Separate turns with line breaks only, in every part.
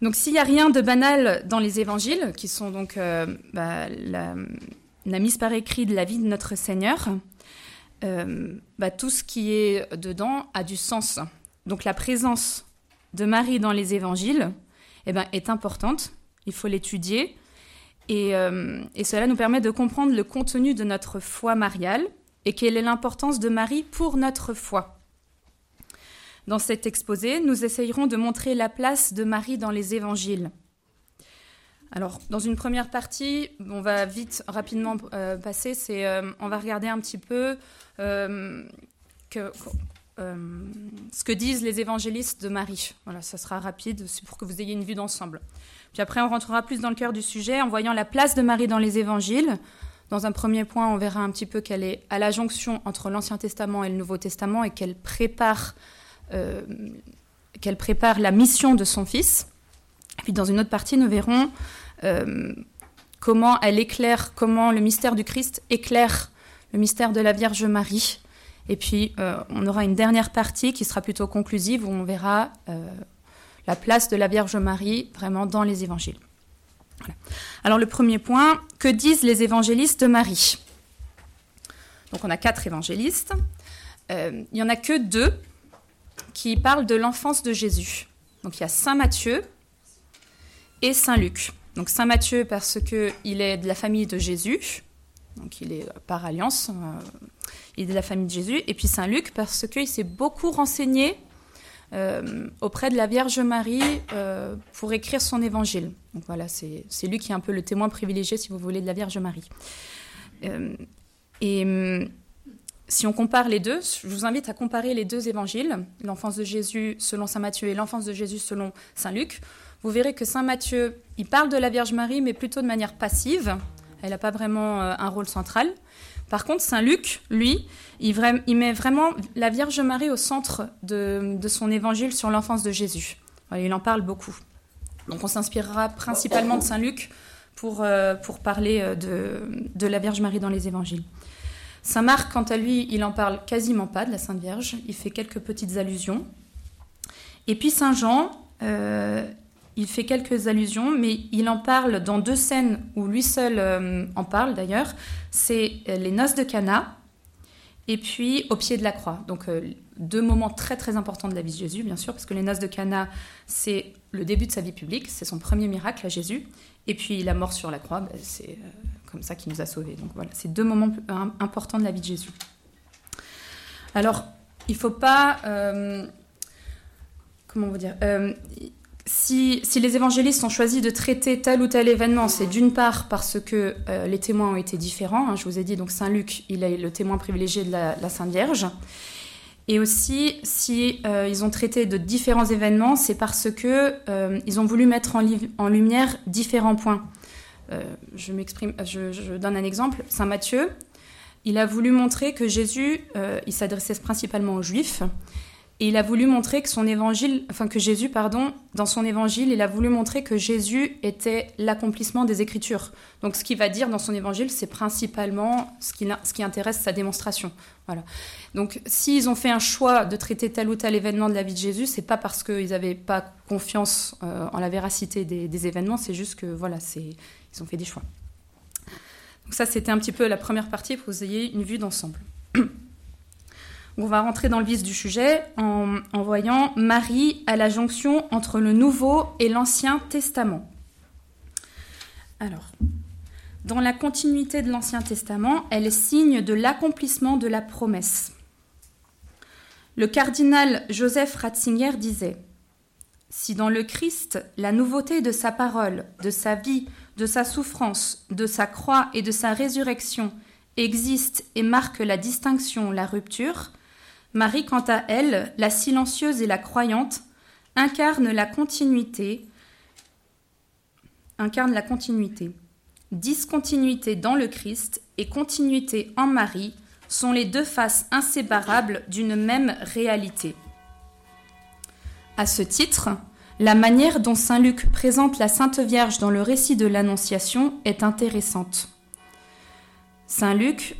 Donc s'il n'y a rien de banal dans les évangiles, qui sont donc euh, bah, la, mise par écrit de la vie de notre Seigneur, euh, bah, tout ce qui est dedans a du sens. Donc la présence de Marie dans les évangiles eh ben, est importante, il faut l'étudier, euh, et, cela nous permet de comprendre le contenu de notre foi mariale et quelle est l'importance de Marie pour notre foi. Dans cet exposé, nous essayerons de montrer la place de Marie dans les évangiles. Alors, dans une première partie, on va vite, rapidement euh, passer, c'est, euh, on va regarder un petit peu euh, ce que disent les évangélistes de Marie. Voilà, ça sera rapide, c'est pour que vous ayez une vue d'ensemble. Puis après, on rentrera plus dans le cœur du sujet en voyant la place de Marie dans les évangiles. Dans un premier point, on verra un petit peu qu'elle est à la jonction entre l'Ancien Testament et le Nouveau Testament et qu'elle prépare qu'elle prépare la mission de son fils. puis dans une autre partie, nous verrons euh, comment elle éclaire, comment le mystère du Christ éclaire le mystère de la Vierge Marie. Et puis, euh, on aura une dernière partie qui sera plutôt conclusive où on verra la place de la Vierge Marie vraiment dans les évangiles. Alors, le premier point, que disent les évangélistes de Marie? Donc, on a quatre évangélistes. il n'y en a que deux qui parle de l'enfance de Jésus. Donc il y a Saint Matthieu et Saint Luc. Donc Saint Matthieu parce qu'il est de la famille de Jésus, donc il est par alliance, euh, il est de la famille de Jésus. Et puis Saint Luc parce qu'il s'est beaucoup renseigné euh, auprès de la Vierge Marie euh, pour écrire son évangile. Donc voilà, c'est lui qui est un peu le témoin privilégié, si vous voulez, de la Vierge Marie. et hum, si on compare les deux, je vous invite à comparer les deux évangiles, l'enfance de Jésus selon Saint Matthieu et l'enfance de Jésus selon Saint Luc. Vous verrez que Saint Matthieu, il parle de la Vierge Marie, mais plutôt de manière passive. Elle n'a pas vraiment euh, un rôle central. Par contre, Saint Luc, lui, il, met vraiment la Vierge Marie au centre de, son évangile sur l'enfance de Jésus. il en parle beaucoup. Donc on s'inspirera principalement de Saint Luc pour, euh, parler euh, de la Vierge Marie dans les évangiles. Saint Marc, quant à lui, il en parle quasiment pas de la Sainte Vierge, il fait quelques petites allusions. Et puis Saint Jean, euh, il fait quelques allusions, mais il en parle dans deux scènes où lui seul euh, en parle d'ailleurs. C'est les noces de Cana et puis au pied de la croix. Donc euh, deux moments très très importants de la vie de Jésus, bien sûr, parce que les noces de Cana, c'est le début de sa vie publique, c'est son premier miracle à Jésus, et puis la mort sur la croix, ben, c'est comme ça qui nous a sauvés. Donc voilà, c'est deux moments importants de la vie de Jésus. Alors, il ne faut pas... Euh, comment vous dire euh, si, les évangélistes ont choisi de traiter tel ou tel événement, c'est d'une part parce que euh, les témoins ont été différents. Hein, je vous ai dit, donc Saint Luc, il est le témoin privilégié de la, Sainte Vierge. Et aussi, si ils ont traité de différents événements, c'est parce que ils ont voulu mettre en, en lumière différents points. Euh, je m'exprime, je, donne un exemple. Saint Matthieu, il a voulu montrer que Jésus, euh, il s'adressait principalement aux Juifs, et il a voulu montrer que son évangile, enfin que Jésus, pardon, dans son évangile, il a voulu montrer que Jésus était l'accomplissement des Écritures. Donc ce qu'il va dire dans son évangile, c'est principalement ce qui, ce qui intéresse sa démonstration. Voilà. Donc s'ils ont fait un choix de traiter tel ou tel événement de la vie de Jésus, c'est pas parce qu'ils n'avaient pas confiance euh, en la véracité des, des événements, c'est juste que voilà, c'est ils ont fait des choix. Donc ça, c'était un petit peu la première partie pour que vous ayez une vue d'ensemble. On va rentrer dans le vif du sujet en, en, voyant Marie à la jonction entre le Nouveau et l'Ancien Testament. Alors, dans la continuité de l'Ancien Testament, elle est signe de l'accomplissement de la promesse. Le cardinal Joseph Ratzinger disait Si dans le Christ, la nouveauté de sa parole, de sa vie, de sa souffrance, de sa croix et de sa résurrection existe et marque la distinction, la rupture, Marie, quant à elle, la silencieuse et la croyante, incarne la continuité, incarne la continuité. Discontinuité dans le Christ et continuité en Marie sont les deux faces inséparables d'une même réalité. À ce titre, la manière dont Saint Luc présente la Sainte Vierge dans le récit de l'Annonciation est intéressante. Saint Luc,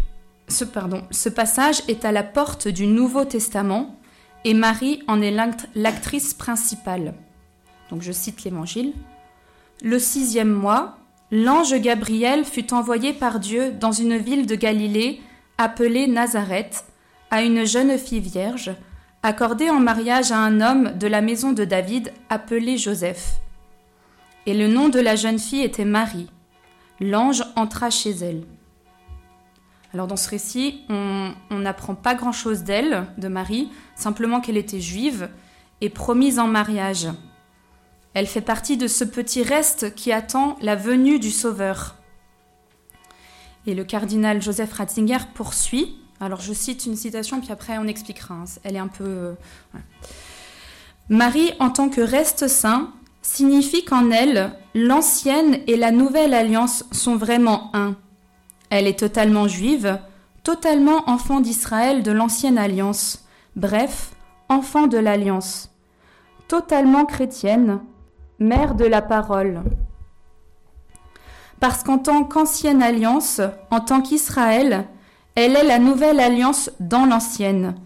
ce, passage est à la porte du Nouveau Testament et Marie en est l'actrice principale. donc je cite l'Évangile, Le sixième mois, l'ange Gabriel fut envoyé par Dieu dans une ville de Galilée appelée Nazareth à une jeune fille vierge, accordée en mariage à un homme de la maison de David appelé Joseph. Et le nom de la jeune fille était Marie. L'ange entra chez elle. Alors dans ce récit, on n'apprend pas grand-chose d'elle, de Marie, simplement qu'elle était juive et promise en mariage. Elle fait partie de ce petit reste qui attend la venue du Sauveur. Et le cardinal Joseph Ratzinger poursuit. Alors je cite une citation, puis après on expliquera. Hein. Elle est un peu... Euh, Marie, en tant que reste saint, signifie qu'en elle, l'ancienne et la nouvelle alliance sont vraiment un. Elle est totalement juive, totalement enfant d'Israël de l'ancienne alliance, bref, enfant de l'alliance, totalement chrétienne, mère de la parole. Parce qu'en tant qu'ancienne alliance, en tant qu'Israël, elle est la nouvelle alliance dans l'ancienne.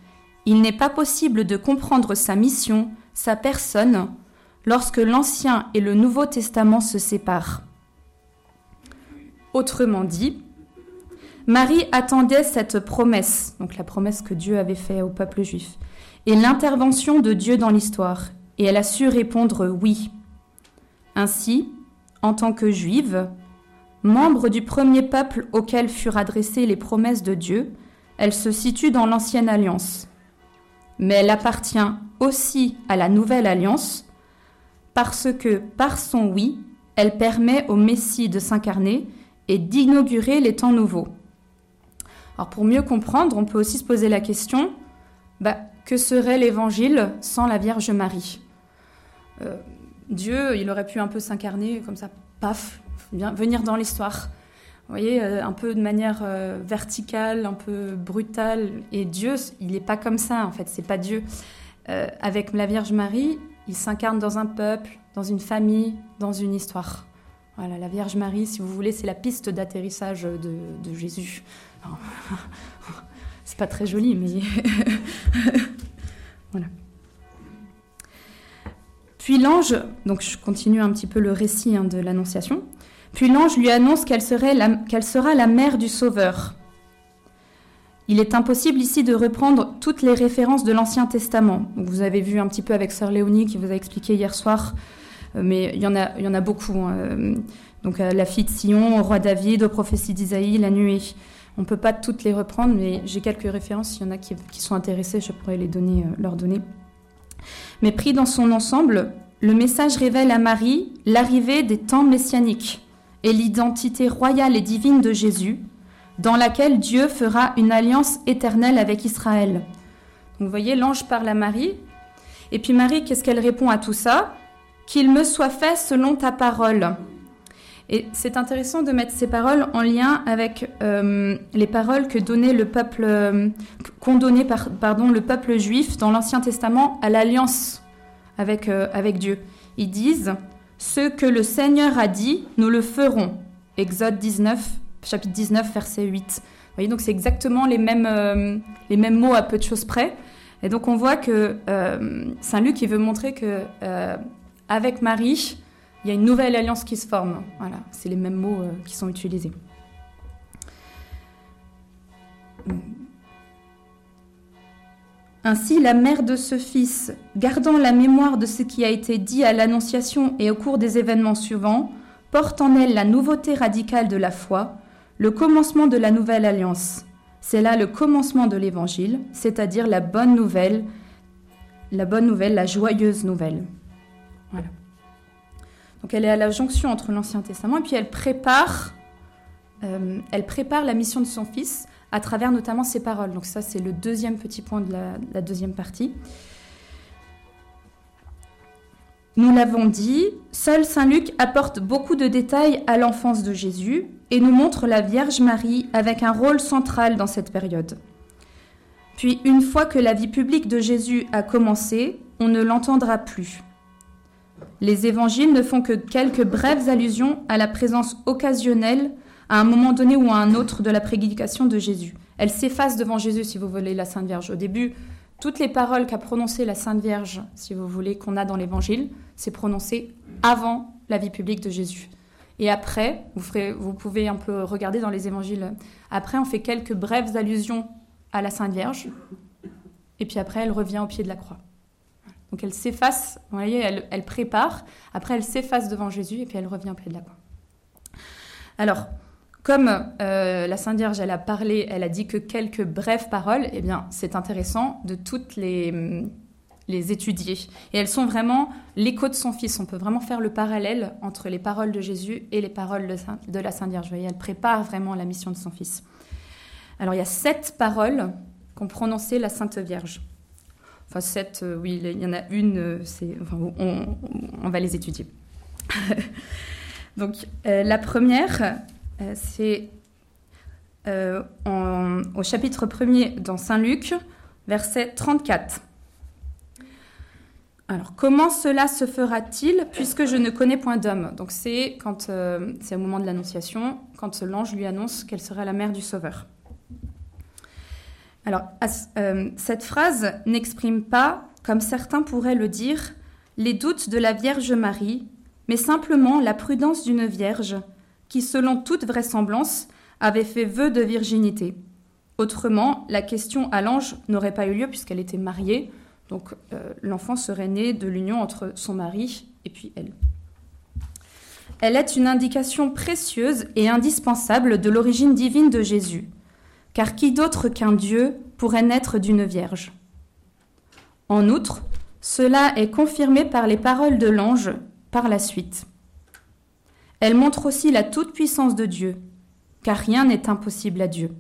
Il n'est pas possible de comprendre sa mission, sa personne, lorsque l'Ancien et le Nouveau Testament se séparent. Autrement dit, Marie attendait cette promesse, donc la promesse que Dieu avait faite au peuple juif, et l'intervention de Dieu dans l'histoire, et elle a su répondre oui. Ainsi, en tant que juive, membre du premier peuple auquel furent adressées les promesses de Dieu, elle se situe dans l'ancienne alliance. Mais elle appartient aussi à la nouvelle alliance, parce que par son oui, elle permet au Messie de s'incarner et d'inaugurer les temps nouveaux. Alors pour mieux comprendre, on peut aussi se poser la question, bah, que serait l'Évangile sans la Vierge Marie? Euh, Dieu, il aurait pu un peu s'incarner comme ça, paf, venir dans l'histoire. Vous voyez, euh, un peu de manière euh, verticale, un peu brutale. Et Dieu, il n'est pas comme ça, en fait, c'est pas Dieu. avec la Vierge Marie, il s'incarne dans un peuple, dans une famille, dans une histoire. Voilà, la Vierge Marie, si vous voulez, c'est la piste d'atterrissage de Jésus. C'est pas très joli, mais voilà. Puis l'ange, donc je continue un petit peu le récit hein, de l'Annonciation. Puis l'ange lui annonce qu'elle sera la mère du Sauveur. Il est impossible ici de reprendre toutes les références de l'Ancien Testament. vous avez vu un petit peu avec Sœur Léonie qui vous a expliqué hier soir, euh, mais il y en a, beaucoup. Hein. Donc la fille de Sion, au roi David, aux prophéties d'Isaïe, la nuée. On ne peut pas toutes les reprendre, mais j'ai quelques références. S'il y en a qui, sont intéressés, je pourrais les donner, euh, leur donner. Mais pris dans son ensemble, le message révèle à Marie l'arrivée des temps messianiques et l'identité royale et divine de Jésus, dans laquelle Dieu fera une alliance éternelle avec Israël. Vous voyez, l'ange parle à Marie. Et puis Marie, qu'est-ce qu'elle répond à tout ça? Qu'il me soit fait selon ta parole. Et c'est intéressant de mettre ces paroles en lien avec euh, les paroles que donnait le peuple, euh, qu'ont donné pardon, le peuple juif dans l'Ancien Testament à l'alliance avec, euh, avec Dieu. Ils disent Ce que le Seigneur a dit, nous le ferons. Exode 19, chapitre 19, verset 8. Vous voyez, donc c'est exactement les mêmes, les mêmes mots à peu de choses près. Et donc on voit que Saint Luc, il veut montrer que avec Marie, il y a une nouvelle alliance qui se forme. Voilà, c'est les mêmes mots euh, qui sont utilisés. Ainsi, la mère de ce fils, gardant la mémoire de ce qui a été dit à l'Annonciation et au cours des événements suivants, porte en elle la nouveauté radicale de la foi, le commencement de la nouvelle alliance. C'est là le commencement de l'Évangile, c'est-à-dire la bonne nouvelle, la bonne nouvelle, la joyeuse nouvelle. Voilà. Donc elle est à la jonction entre l'Ancien Testament et puis elle prépare, euh, elle prépare la mission de son fils à travers notamment ses paroles. Donc ça c'est le deuxième petit point de la, deuxième partie. Nous l'avons dit, seul Saint Luc apporte beaucoup de détails à l'enfance de Jésus et nous montre la Vierge Marie avec un rôle central dans cette période. Puis une fois que la vie publique de Jésus a commencé, on ne l'entendra plus. Les évangiles ne font que quelques brèves allusions à la présence occasionnelle à un moment donné ou à un autre de la prédication de Jésus. Elle s'efface devant Jésus, si vous voulez, la Sainte Vierge. Au début, toutes les paroles qu'a prononcées la Sainte Vierge, si vous voulez, qu'on a dans l'Évangile, c'est prononcé avant la vie publique de Jésus. Et après, vous, pouvez un peu regarder dans les Évangiles. Après, on fait quelques brèves allusions à la Sainte Vierge. Et puis après, elle revient au pied de la croix. Donc elle s'efface, vous voyez, elle, elle prépare. Après, elle s'efface devant Jésus et puis elle revient au pied de la croix. Alors, comme euh, la Sainte Vierge, elle a parlé, elle a dit que quelques brèves paroles, eh bien, c'est intéressant de toutes les, les étudier. Et elles sont vraiment l'écho de son Fils. On peut vraiment faire le parallèle entre les paroles de Jésus et les paroles de, la Sainte Vierge. Vous voyez, elle prépare vraiment la mission de son Fils. Alors, il y a sept paroles qu'ont prononcées la Sainte Vierge. Enfin, sept, euh, oui, il y en a une, euh, c'est, enfin, on, va les étudier. Donc, la première, c'est euh, au chapitre 1er dans Saint Luc, verset 34. Alors, comment cela se fera-t-il puisque je ne connais point d'homme? Donc, c'est quand euh, c'est au moment de l'annonciation, quand l'ange lui annonce qu'elle sera la mère du Sauveur. Alors, euh, cette phrase n'exprime pas, comme certains pourraient le dire, les doutes de la Vierge Marie, mais simplement la prudence d'une Vierge qui, selon toute vraisemblance, avait fait vœu de virginité. Autrement, la question à l'ange n'aurait pas eu lieu puisqu'elle était mariée, donc euh, l'enfant serait né de l'union entre son mari et puis elle. Elle est une indication précieuse et indispensable de l'origine divine de Jésus, car qui d'autre qu'un Dieu pourrait naître d'une vierge? En outre, cela est confirmé par les paroles de l'ange par la suite. Elle montre aussi la toute-puissance de Dieu, car rien n'est impossible à Dieu.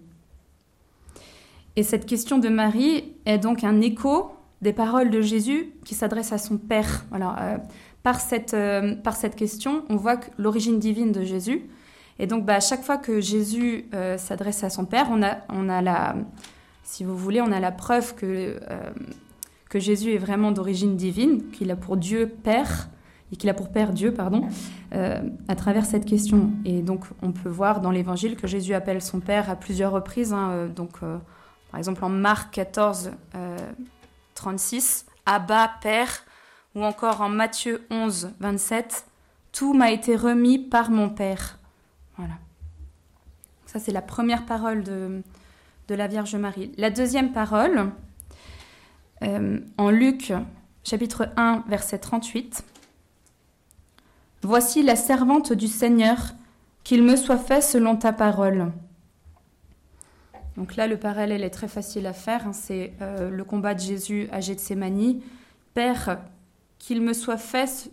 Et cette question de Marie est donc un écho des paroles de Jésus qui s'adresse à son Père. Alors, euh, par, cette, euh, par cette question, on voit l'origine divine de Jésus. Et donc, bah, à chaque fois que Jésus euh, s'adresse à son Père, on a, on a la, si vous voulez, on a la preuve que, que Jésus est vraiment d'origine divine, qu'il a pour Dieu Père et qu'il a pour Père Dieu, pardon, euh, à travers cette question. Et donc, on peut voir dans l'Évangile que Jésus appelle son Père à plusieurs reprises. Hein, euh, donc, euh, par exemple, en Marc 14, 36, Abba, Père, ou encore en Matthieu 11, 27, Tout m'a été remis par mon Père. Voilà. Ça, c'est la première parole de, de la Vierge Marie. La deuxième parole, en Luc chapitre 1, verset 38, Voici la servante du Seigneur, qu'il me soit fait selon ta parole. Donc là, le parallèle est très facile à faire. Hein. C'est euh, le combat de Jésus à Gethsemane. Père, qu'il me soit fait,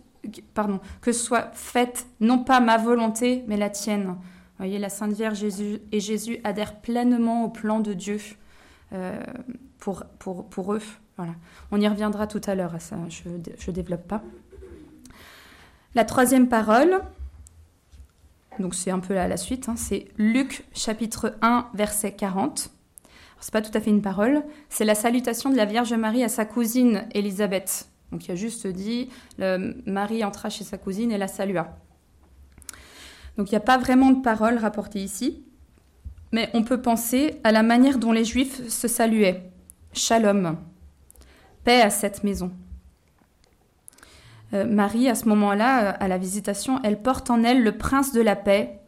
pardon, que soit faite non pas ma volonté, mais la tienne. Vous voyez, la Sainte Vierge Jésus et Jésus adhèrent pleinement au plan de Dieu euh, pour, pour, pour eux. Voilà. On y reviendra tout à l'heure à ça, je ne développe pas. La troisième parole, donc c'est un peu la, suite, hein, c'est Luc chapitre 1 verset 40. C'est pas tout à fait une parole, c'est la salutation de la Vierge Marie à sa cousine Élisabeth. Donc il a juste dit, Marie entra chez sa cousine et la salua. Donc il n'y a pas vraiment de parole rapportée ici, mais on peut penser à la manière dont les Juifs se saluaient. Shalom, paix à cette maison. Euh, Marie, à ce moment-là, euh, à la visitation, elle porte en elle le prince de la paix,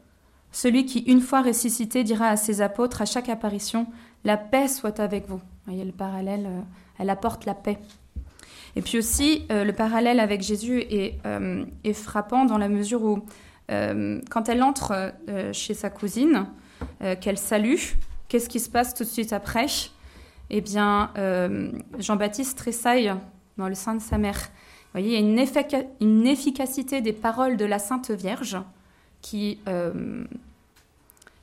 celui qui, une fois ressuscité, dira à ses apôtres à chaque apparition La paix soit avec vous. Vous voyez le parallèle, euh, elle apporte la paix. Et puis aussi, le parallèle avec Jésus est, est, frappant dans la mesure où, quand elle entre chez sa cousine, qu'elle salue, qu'est-ce qui se passe tout de suite après? Eh bien, Jean-Baptiste tressaille dans le sein de sa mère voyez, il y a une, effic une, efficacité des paroles de la Sainte Vierge qui, euh,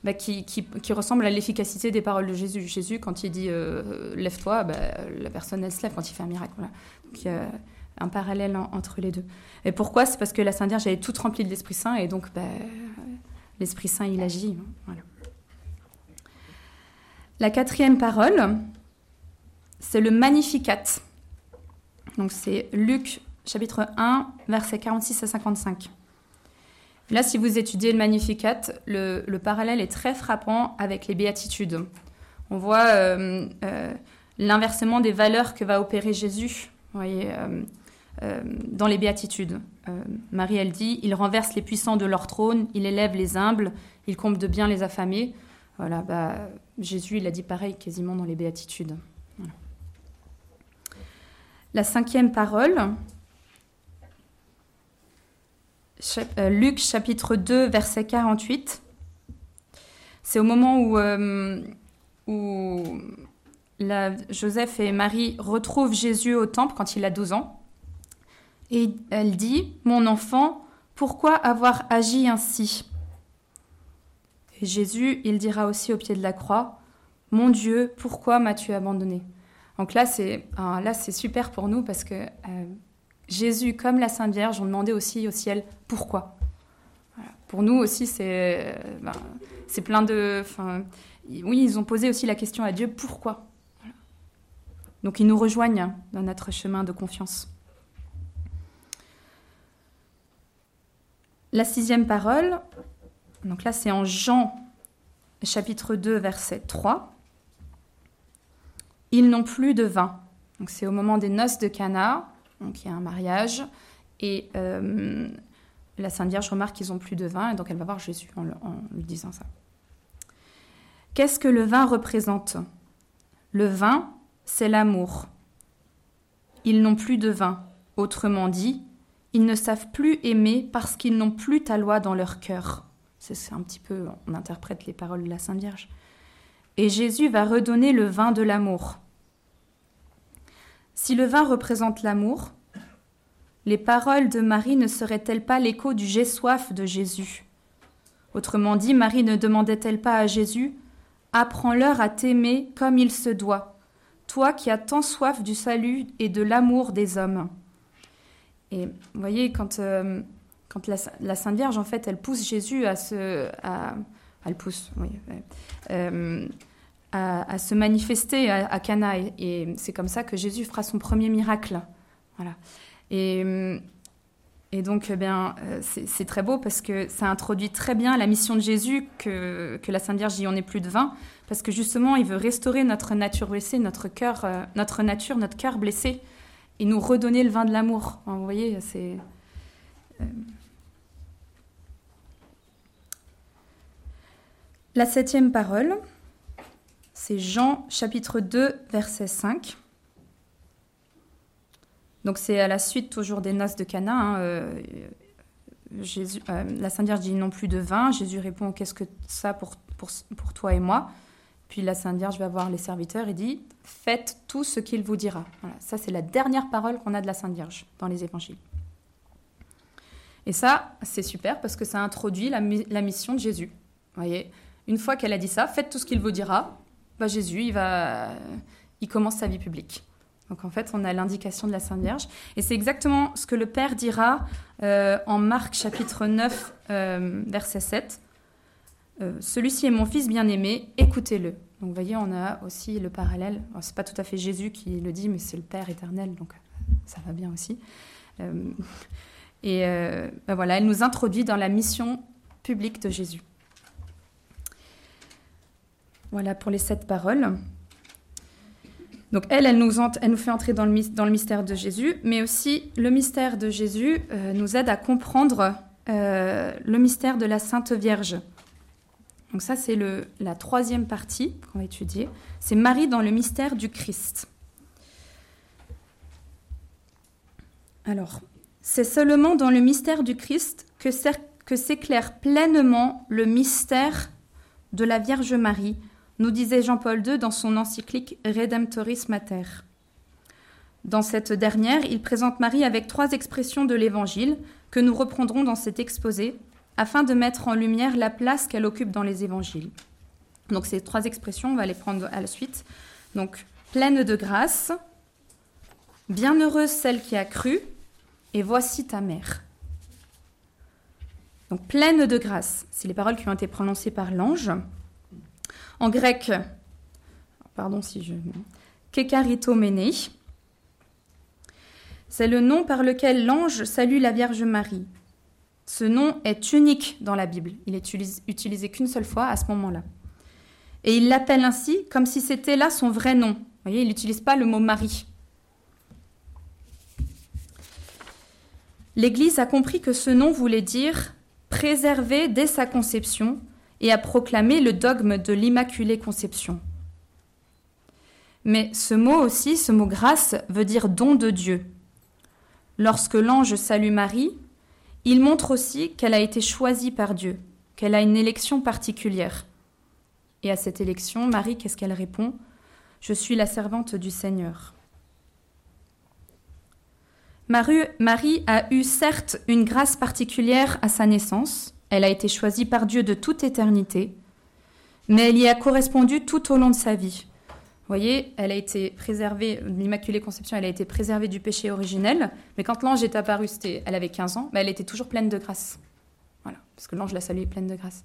bah, qui, qui, ressemble à l'efficacité des paroles de Jésus. Jésus, quand il dit euh, lève-toi, bah, la personne elle se lève quand il fait un miracle. Donc il y a un parallèle en, entre les deux. Et pourquoi? C'est parce que la Sainte Vierge est toute remplie de l'Esprit Saint et donc bah, l'Esprit Saint il agit. Hein. Voilà. La quatrième parole, c'est le Magnificat. Donc c'est Luc chapitre 1, versets 46 à 55. Là, si vous étudiez le Magnificat, le, le, parallèle est très frappant avec les béatitudes. On voit euh, euh, l'inversement des valeurs que va opérer Jésus. voyez, dans les béatitudes. Marie, elle dit, il renverse les puissants de leur trône, il élève les humbles, il comble de bien les affamés. Voilà, bah, Jésus, il a dit pareil quasiment dans les béatitudes. La cinquième parole, euh, Luc chapitre 2, verset 48. C'est au moment où, euh, où Joseph et Marie retrouvent Jésus au temple quand il a 12 ans. Et elle dit, Mon enfant, pourquoi avoir agi ainsi? Et Jésus, il dira aussi au pied de la croix, Mon Dieu, pourquoi m'as-tu abandonné? Donc là, c'est ah, là, super pour nous parce que euh, Jésus, comme la Sainte Vierge, ont demandé aussi au ciel pourquoi. Pour nous aussi, c'est euh, ben, plein de. Oui, ils ont posé aussi la question à Dieu pourquoi? Donc ils nous rejoignent dans notre chemin de confiance. La sixième parole, donc là c'est en Jean chapitre 2 verset 3. Ils n'ont plus de vin. Donc c'est au moment des noces de Cana donc il y a un mariage. Et euh, la Sainte Vierge remarque qu'ils n'ont plus de vin, et donc elle va voir Jésus en, lui disant ça. Qu'est-ce que le vin représente? Le vin, c'est l'amour. Ils n'ont plus de vin. Autrement dit, ils ne savent plus aimer parce qu'ils n'ont plus ta loi dans leur cœur. C'est un petit peu, on interprète les paroles de la Sainte Vierge. Et Jésus va redonner le vin de l'amour. Si le vin représente l'amour, les paroles de Marie ne seraient-elles pas l'écho du J'ai soif de Jésus? Autrement dit, Marie ne demandait-elle pas à Jésus Apprends-leur à t'aimer comme il se doit, toi qui as tant soif du salut et de l'amour des hommes. Et vous voyez, quand, euh, la, Sainte Vierge, en fait, elle pousse Jésus à se. À, elle pousse, oui. Euh, à, se manifester à, Cana. Et, c'est comme ça que Jésus fera son premier miracle. Voilà. Et, et donc, eh bien, euh, c'est très beau parce que ça introduit très bien la mission de Jésus que, que la Sainte Vierge dit on n'est plus de vin, parce que justement, il veut restaurer notre nature blessée, notre cœur, euh, notre nature, notre cœur blessé, et nous redonner le vin de l'amour. Vous voyez, c'est euh, la septième parole. C'est Jean chapitre 2, verset 5. Donc c'est à la suite toujours des noces de Cana. Hein, euh, euh, la Sainte Vierge dit non plus de vin. Jésus répond qu'est-ce que ça pour, toi et moi? Puis la Sainte Vierge va voir les serviteurs et dit faites tout ce qu'il vous dira. Voilà, ça c'est la dernière parole qu'on a de la Sainte Vierge dans les évangiles. Et ça c'est super parce que ça introduit la, la mission de Jésus. Voyez, une fois qu'elle a dit ça, faites tout ce qu'il vous dira. Bah, Jésus, il, va, commence sa vie publique. Donc en fait, on a l'indication de la Sainte Vierge. Et c'est exactement ce que le Père dira euh, en Marc chapitre 9, euh, verset 7. Euh, Celui-ci est mon fils bien-aimé, écoutez-le. Donc vous voyez, on a aussi le parallèle. Ce n'est pas tout à fait Jésus qui le dit, mais c'est le Père éternel, donc ça va bien aussi. et ben voilà, elle nous introduit dans la mission publique de Jésus. Voilà pour les sept paroles. Donc elle, elle nous, fait entrer dans le, dans le, mystère de Jésus, mais aussi le mystère de Jésus euh, nous aide à comprendre euh, le mystère de la Sainte Vierge. Donc ça, c'est la troisième partie qu'on va étudier. C'est Marie dans le mystère du Christ. Alors, c'est seulement dans le mystère du Christ que s'éclaire pleinement le mystère de la Vierge Marie, nous disait Jean-Paul II dans son encyclique Redemptoris Mater. Dans cette dernière, il présente Marie avec trois expressions de l'Évangile que nous reprendrons dans cet exposé afin de mettre en lumière la place qu'elle occupe dans les Évangiles. Donc ces trois expressions, on va les prendre à la suite. Donc pleine de grâce, bienheureuse celle qui a cru, et voici ta mère. Donc pleine de grâce, c'est les paroles qui ont été prononcées par l'ange. En grec, pardon si je. Kekaritomene, c'est le nom par lequel l'ange salue la Vierge Marie. Ce nom est unique dans la Bible. Il est utilisé qu'une seule fois à ce moment-là. Et il l'appelle ainsi comme si c'était là son vrai nom, voyez, il n'utilise pas le mot Marie. L'Église a compris que ce nom voulait dire préserver dès sa conception et a proclamé le dogme de l'Immaculée Conception. Mais ce mot aussi, ce mot grâce, veut dire don de Dieu. Lorsque l'ange salue Marie, il montre aussi qu'elle a été choisie par Dieu, qu'elle a une élection particulière. Et à cette élection, Marie, qu'est-ce qu'elle répond? Je suis la servante du Seigneur. Marie a eu certes une grâce particulière à sa naissance, elle a été choisie par Dieu de toute éternité, mais elle y a correspondu tout au long de sa vie. Vous voyez, elle a été préservée, l'Immaculée Conception, elle a été préservée du péché originel, mais quand l'ange est apparu, elle avait 15 ans, mais elle était toujours pleine de grâce. Voilà, parce que l'ange l'a saluée pleine de grâce.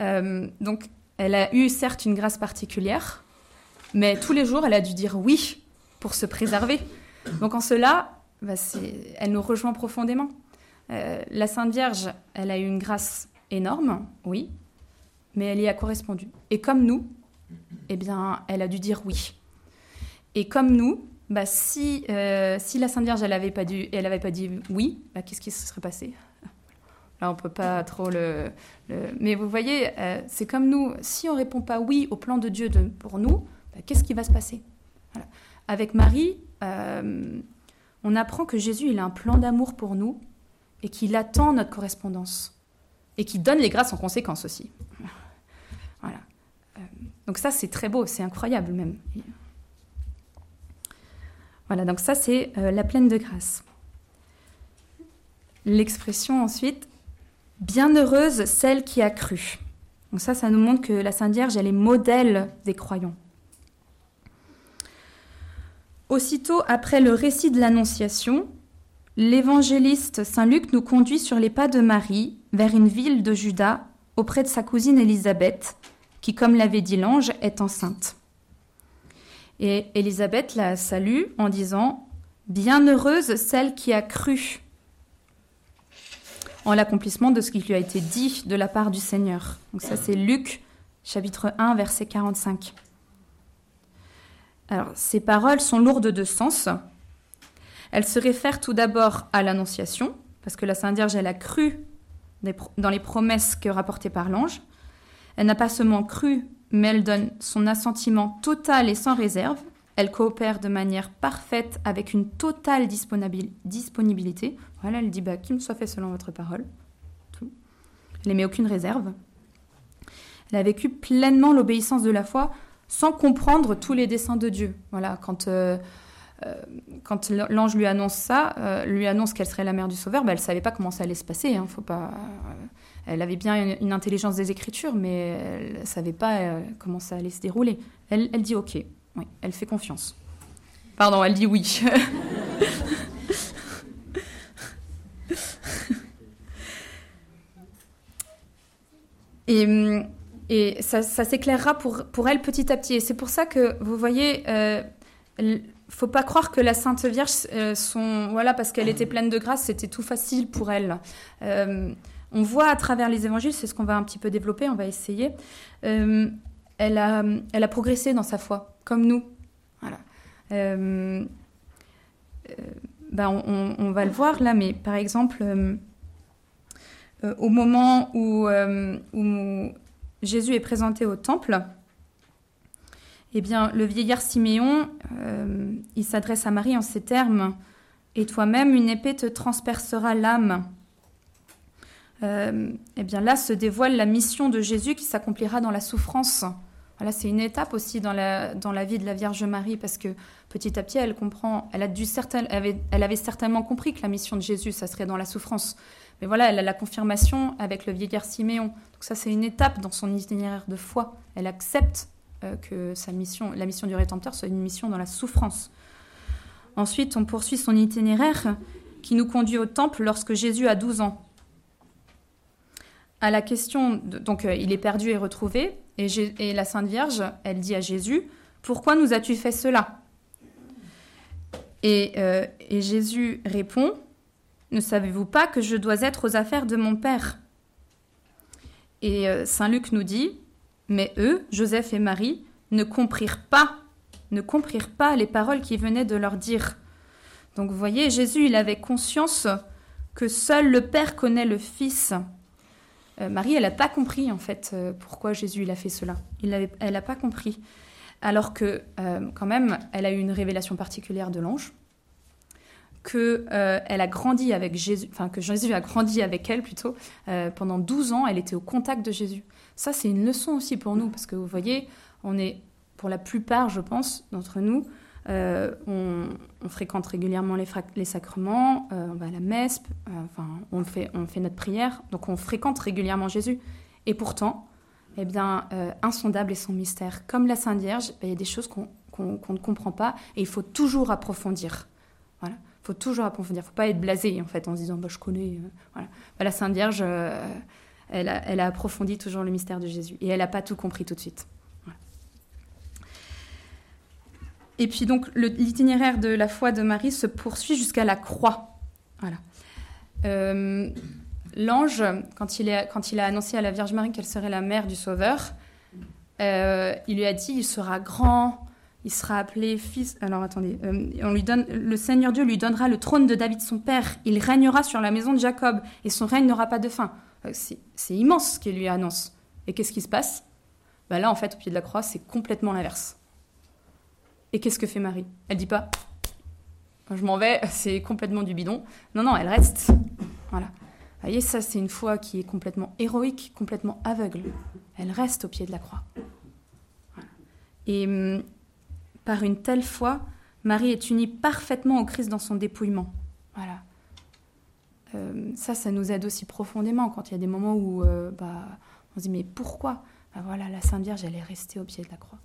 Euh, donc, elle a eu certes une grâce particulière, mais tous les jours, elle a dû dire oui pour se préserver. Donc, en cela, bah, elle nous rejoint profondément. Euh, la Sainte Vierge, elle a eu une grâce énorme, oui, mais elle y a correspondu. Et comme nous, eh bien, elle a dû dire oui. Et comme nous, bah, si, euh, si la Sainte Vierge, elle n'avait pas, pas dit oui, bah, qu'est-ce qui se serait passé? Là, on peut pas trop le... Mais vous voyez, euh, c'est comme nous, si on répond pas oui au plan de Dieu pour nous, bah, qu'est-ce qui va se passer? Avec Marie, on apprend que Jésus, il a un plan d'amour pour nous et qu'il attend notre correspondance et qu'il donne les grâces en conséquence aussi. Voilà. Euh, donc ça, c'est très beau, c'est incroyable même. Voilà, donc ça, c'est euh, la pleine de grâce. L'expression ensuite, bienheureuse celle qui a cru. Donc ça, ça nous montre que la Sainte Vierge, elle est modèle des croyants. Aussitôt après le récit de l'Annonciation, l'évangéliste Saint Luc nous conduit sur les pas de Marie vers une ville de Juda auprès de sa cousine Élisabeth, qui, comme l'avait dit l'ange, est enceinte. Et Élisabeth la salue en disant Bienheureuse celle qui a cru en l'accomplissement de ce qui lui a été dit de la part du Seigneur. Donc ça c'est Luc chapitre 1 verset 45. Alors, ces paroles sont lourdes de sens. Elles se réfèrent tout d'abord à l'Annonciation, parce que la Sainte Vierge, elle a cru dans les promesses que rapportées par l'ange. Elle n'a pas seulement cru, mais elle donne son assentiment total et sans réserve. Elle coopère de manière parfaite avec une totale disponibilité. Voilà, elle dit bah, qu'il me soit fait selon votre parole. Tout. Elle n'émet aucune réserve. Elle a vécu pleinement l'obéissance de la foi sans comprendre tous les desseins de Dieu. Voilà, quand, euh, quand l'ange lui annonce ça, euh, lui annonce qu'elle serait la mère du Sauveur, bah, elle ne savait pas comment ça allait se passer. Hein, faut pas, elle avait bien une, intelligence des Écritures, mais elle ne savait pas comment ça allait se dérouler. Elle, elle dit OK, oui, elle fait confiance. Pardon, elle dit oui. Et et ça, s'éclairera pour, pour elle petit à petit. Et c'est pour ça que, vous voyez, euh, faut pas croire que la Sainte Vierge, euh, voilà, parce qu'elle était pleine de grâce, c'était tout facile pour elle. Euh, on voit à travers les évangiles, c'est ce qu'on va un petit peu développer, on va essayer. Euh, elle, a, elle a progressé dans sa foi, comme nous. Voilà. Ben on, va le voir là, mais par exemple, au moment où Jésus est présenté au temple, eh bien, le vieillard Siméon, euh, il s'adresse à Marie en ces termes Et toi-même, une épée te transpercera l'âme. Euh, eh bien, là se dévoile la mission de Jésus qui s'accomplira dans la souffrance. Voilà, c'est une étape aussi dans la, dans la vie de la Vierge Marie parce que petit à petit, elle comprend, elle, a dû certain, elle avait certainement compris que la mission de Jésus, ça serait dans la souffrance. Mais voilà, elle a la confirmation avec le vieillard Siméon. Donc ça, c'est une étape dans son itinéraire de foi. Elle accepte que sa mission, la mission du Rédempteur soit une mission dans la souffrance. Ensuite, on poursuit son itinéraire qui nous conduit au temple lorsque Jésus a 12 ans. À la question, donc euh, il est perdu et retrouvé, et, la Sainte Vierge, elle dit à Jésus, Pourquoi nous as-tu fait cela? Et, euh, et Jésus répond, ne savez-vous pas que je dois être aux affaires de mon Père? Et euh, Saint Luc nous dit, mais eux, Joseph et Marie, ne comprirent pas ne comprirent pas les paroles qu'il venait de leur dire. Donc vous voyez, Jésus, il avait conscience que seul le Père connaît le Fils. Euh, Marie, elle n'a pas compris en fait euh, pourquoi Jésus a fait cela. Elle n'a pas compris. Alors que euh, quand même, elle a eu une révélation particulière de l'ange, que elle a grandi avec Jésus, enfin que Jésus a grandi avec elle plutôt pendant 12 ans. Elle était au contact de Jésus. Ça, c'est une leçon aussi pour nous parce que vous voyez, on est pour la plupart, je pense, d'entre nous, euh, on, fréquente régulièrement les, sacrements, euh, on va à la messe, euh, enfin, on fait, on fait notre prière, donc on fréquente régulièrement Jésus. Et pourtant, eh bien, insondable est son mystère. Comme la Sainte Vierge, ben, il y a des choses qu'on ne comprend pas et il faut toujours approfondir. Faut toujours approfondir. Il ne faut pas être blasé en fait en se disant bah, je connais. voilà. Ben, la Sainte Vierge, elle a, elle, a, approfondi toujours le mystère de Jésus et elle n'a pas tout compris tout de suite. Et puis donc l'itinéraire de la foi de Marie se poursuit jusqu'à la croix. Voilà. Euh, l'ange, quand il, quand il a annoncé à la Vierge Marie qu'elle serait la mère du Sauveur, euh, il lui a dit il sera grand, il sera appelé fils. Alors attendez, euh, on lui donne, le Seigneur Dieu lui donnera le trône de David son père. Il régnera sur la maison de Jacob et son règne n'aura pas de fin. c'est immense ce qu'il lui annonce. Et qu'est-ce qui se passe? Ben Là, en fait, au pied de la croix, c'est complètement l'inverse. Et qu'est-ce que fait Marie? Elle dit pas je m'en vais, c'est complètement du bidon. Non, non, elle reste. Voilà. Vous voyez, ça, c'est une foi qui est complètement héroïque, complètement aveugle. Elle reste au pied de la croix. Et hum, par une telle foi, Marie est unie parfaitement au Christ dans son dépouillement. Voilà. Euh, ça, ça nous aide aussi profondément quand il y a des moments où euh, bah, on se dit mais pourquoi? Bah, Voilà, la Sainte Vierge, elle est restée au pied de la croix.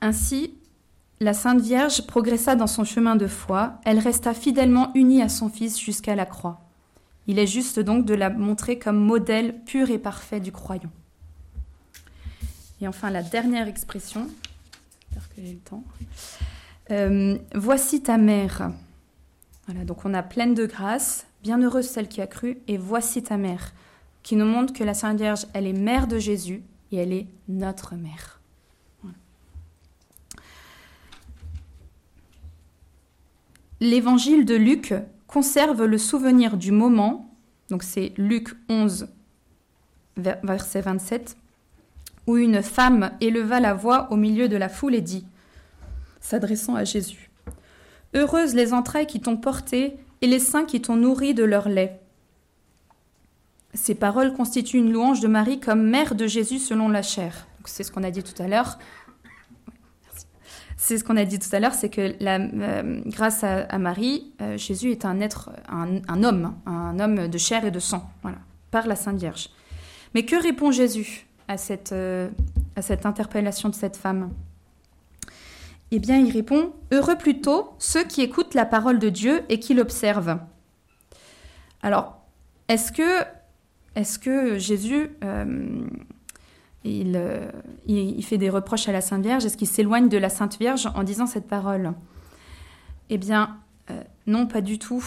Ainsi, la Sainte Vierge progressa dans son chemin de foi, elle resta fidèlement unie à son Fils jusqu'à la croix. Il est juste donc de la montrer comme modèle pur et parfait du croyant. Et enfin, la dernière expression, j'espère que j'ai le temps. Euh, voici ta mère. Voilà, donc on a pleine de grâce, bienheureuse celle qui a cru, et voici ta mère, qui nous montre que la Sainte Vierge, elle est mère de Jésus et elle est notre mère. L'évangile de Luc conserve le souvenir du moment, donc c'est Luc 11, verset 27, où une femme éleva la voix au milieu de la foule et dit, s'adressant à Jésus, Heureuses les entrailles qui t'ont porté et les seins qui t'ont nourri de leur lait. Ces paroles constituent une louange de Marie comme mère de Jésus selon la chair. C'est ce qu'on a dit tout à l'heure. C'est ce qu'on a dit tout à l'heure, c'est que euh, grâce à, Marie, euh, Jésus est un être, un, homme, un homme de chair et de sang, voilà, par la Sainte Vierge. Mais que répond Jésus? À cette, euh, à cette interpellation de cette femme Eh bien, il répond Heureux plutôt ceux qui écoutent la parole de Dieu et qui l'observent. Alors, est-ce que, est que Jésus euh, il, fait des reproches à la Sainte Vierge? Est-ce qu'il s'éloigne de la Sainte Vierge en disant cette parole? Eh bien, euh, non, pas du tout.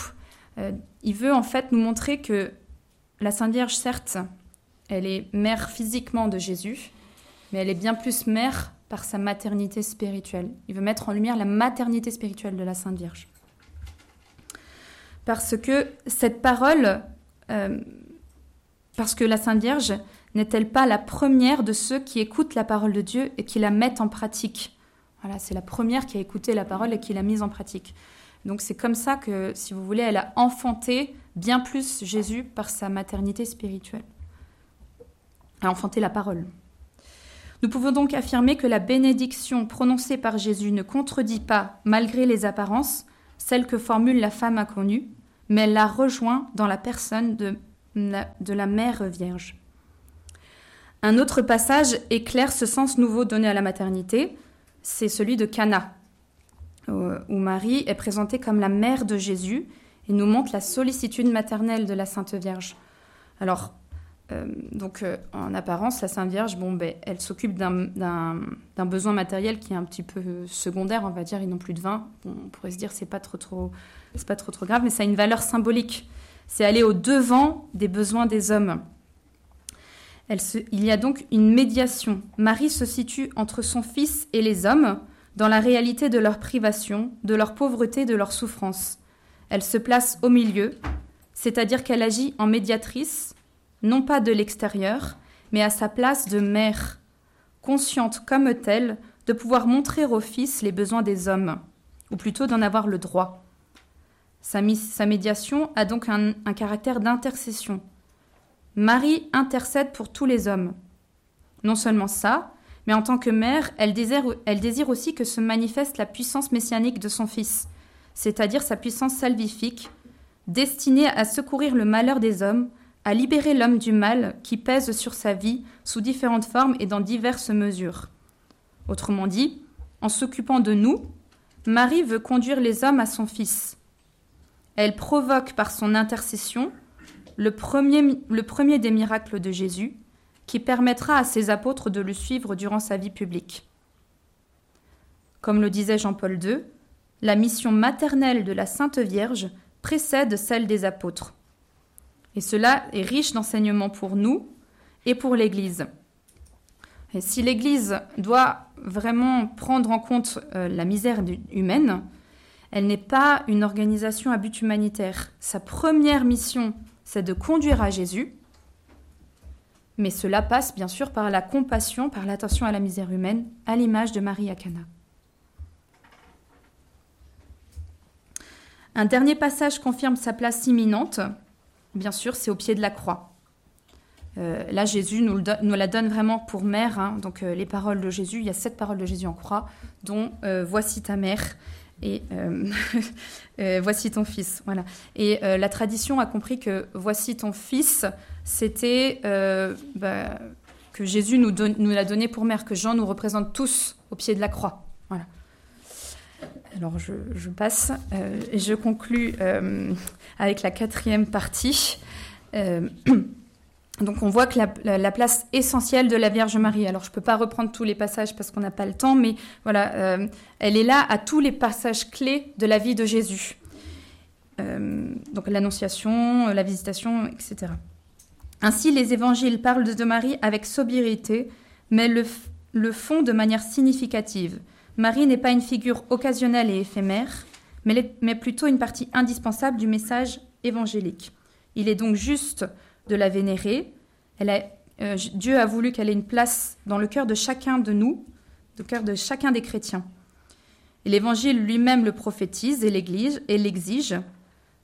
Euh, il veut en fait nous montrer que la Sainte Vierge, certes, elle est mère physiquement de Jésus, mais elle est bien plus mère par sa maternité spirituelle. Il veut mettre en lumière la maternité spirituelle de la Sainte Vierge. Parce que cette parole, parce que la Sainte Vierge, n'est-elle pas la première de ceux qui écoutent la parole de Dieu et qui la mettent en pratique? Voilà, c'est la première qui a écouté la parole et qui l'a mise en pratique. Donc c'est comme ça que, si vous voulez, elle a enfanté bien plus Jésus par sa maternité spirituelle. A enfanté la parole. Nous pouvons donc affirmer que la bénédiction prononcée par Jésus ne contredit pas, malgré les apparences, celle que formule la femme inconnue, mais elle la rejoint dans la personne de, de la Mère Vierge. Un autre passage éclaire ce sens nouveau donné à la maternité, c'est celui de Cana, où Marie est présentée comme la mère de Jésus et nous montre la sollicitude maternelle de la Sainte Vierge. Alors, euh, donc euh, en apparence, la Sainte Vierge, bon, ben, elle s'occupe d'un besoin matériel qui est un petit peu secondaire, on va dire, ils n'ont plus de vin. on pourrait se dire c'est pas trop, c'est pas trop trop grave, mais ça a une valeur symbolique. C'est aller au devant des besoins des hommes. il y a donc une médiation. Marie se situe entre son Fils et les hommes, dans la réalité de leur privation, de leur pauvreté, de leur souffrance. Elle se place au milieu, c'est-à-dire qu'elle agit en médiatrice, non pas de l'extérieur, mais à sa place de mère, consciente comme telle de pouvoir montrer au Fils les besoins des hommes, ou plutôt d'en avoir le droit. Sa, médiation a donc un caractère d'intercession. Marie intercède pour tous les hommes. Non seulement ça, mais en tant que mère, elle désire, elle désire aussi que se manifeste la puissance messianique de son Fils, c'est-à-dire sa puissance salvifique, destinée à secourir le malheur des hommes, à libérer l'homme du mal qui pèse sur sa vie sous différentes formes et dans diverses mesures. Autrement dit, en s'occupant de nous, Marie veut conduire les hommes à son Fils. Elle provoque par son intercession le premier, le premier des miracles de Jésus, qui permettra à ses apôtres de le suivre durant sa vie publique. Comme le disait Jean-Paul II, la mission maternelle de la Sainte Vierge précède celle des apôtres. Et cela est riche d'enseignements pour nous et pour l'Église. Et si l'Église doit vraiment prendre en compte euh, la misère humaine, elle n'est pas une organisation à but humanitaire. Sa première mission c'est de conduire à Jésus, mais cela passe bien sûr par la compassion, par l'attention à la misère humaine, à l'image de Marie à Cana. Un dernier passage confirme sa place imminente, bien sûr, c'est au pied de la croix. Euh, là, Jésus nous, la donne vraiment pour mère. Hein. donc, euh, les paroles de Jésus, il y a sept paroles de Jésus en croix, dont euh, Voici ta mère et voici ton fils. Voilà. Et la tradition a compris que voici ton fils, c'était bah, que Jésus nous l'a donné pour mère, que Jean nous représente tous au pied de la croix. Alors je, passe et je conclus avec la quatrième partie. Donc on voit que la, place essentielle de la Vierge Marie, alors je ne peux pas reprendre tous les passages parce qu'on n'a pas le temps, mais voilà, euh, elle est là à tous les passages clés de la vie de Jésus. Euh, donc l'annonciation, la visitation, etc. Ainsi, les évangiles parlent de Marie avec sobriété, mais le font de manière significative. Marie n'est pas une figure occasionnelle et éphémère, mais, plutôt une partie indispensable du message évangélique. Il est donc juste de la vénérer. Euh, Dieu a voulu qu'elle ait une place dans le cœur de chacun de nous, le cœur de chacun des chrétiens. L'Évangile lui-même le prophétise et l'exige.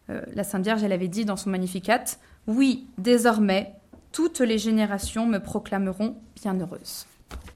Euh, la Sainte Vierge, elle avait dit dans son Magnificat, Oui, désormais, toutes les générations me proclameront bienheureuse.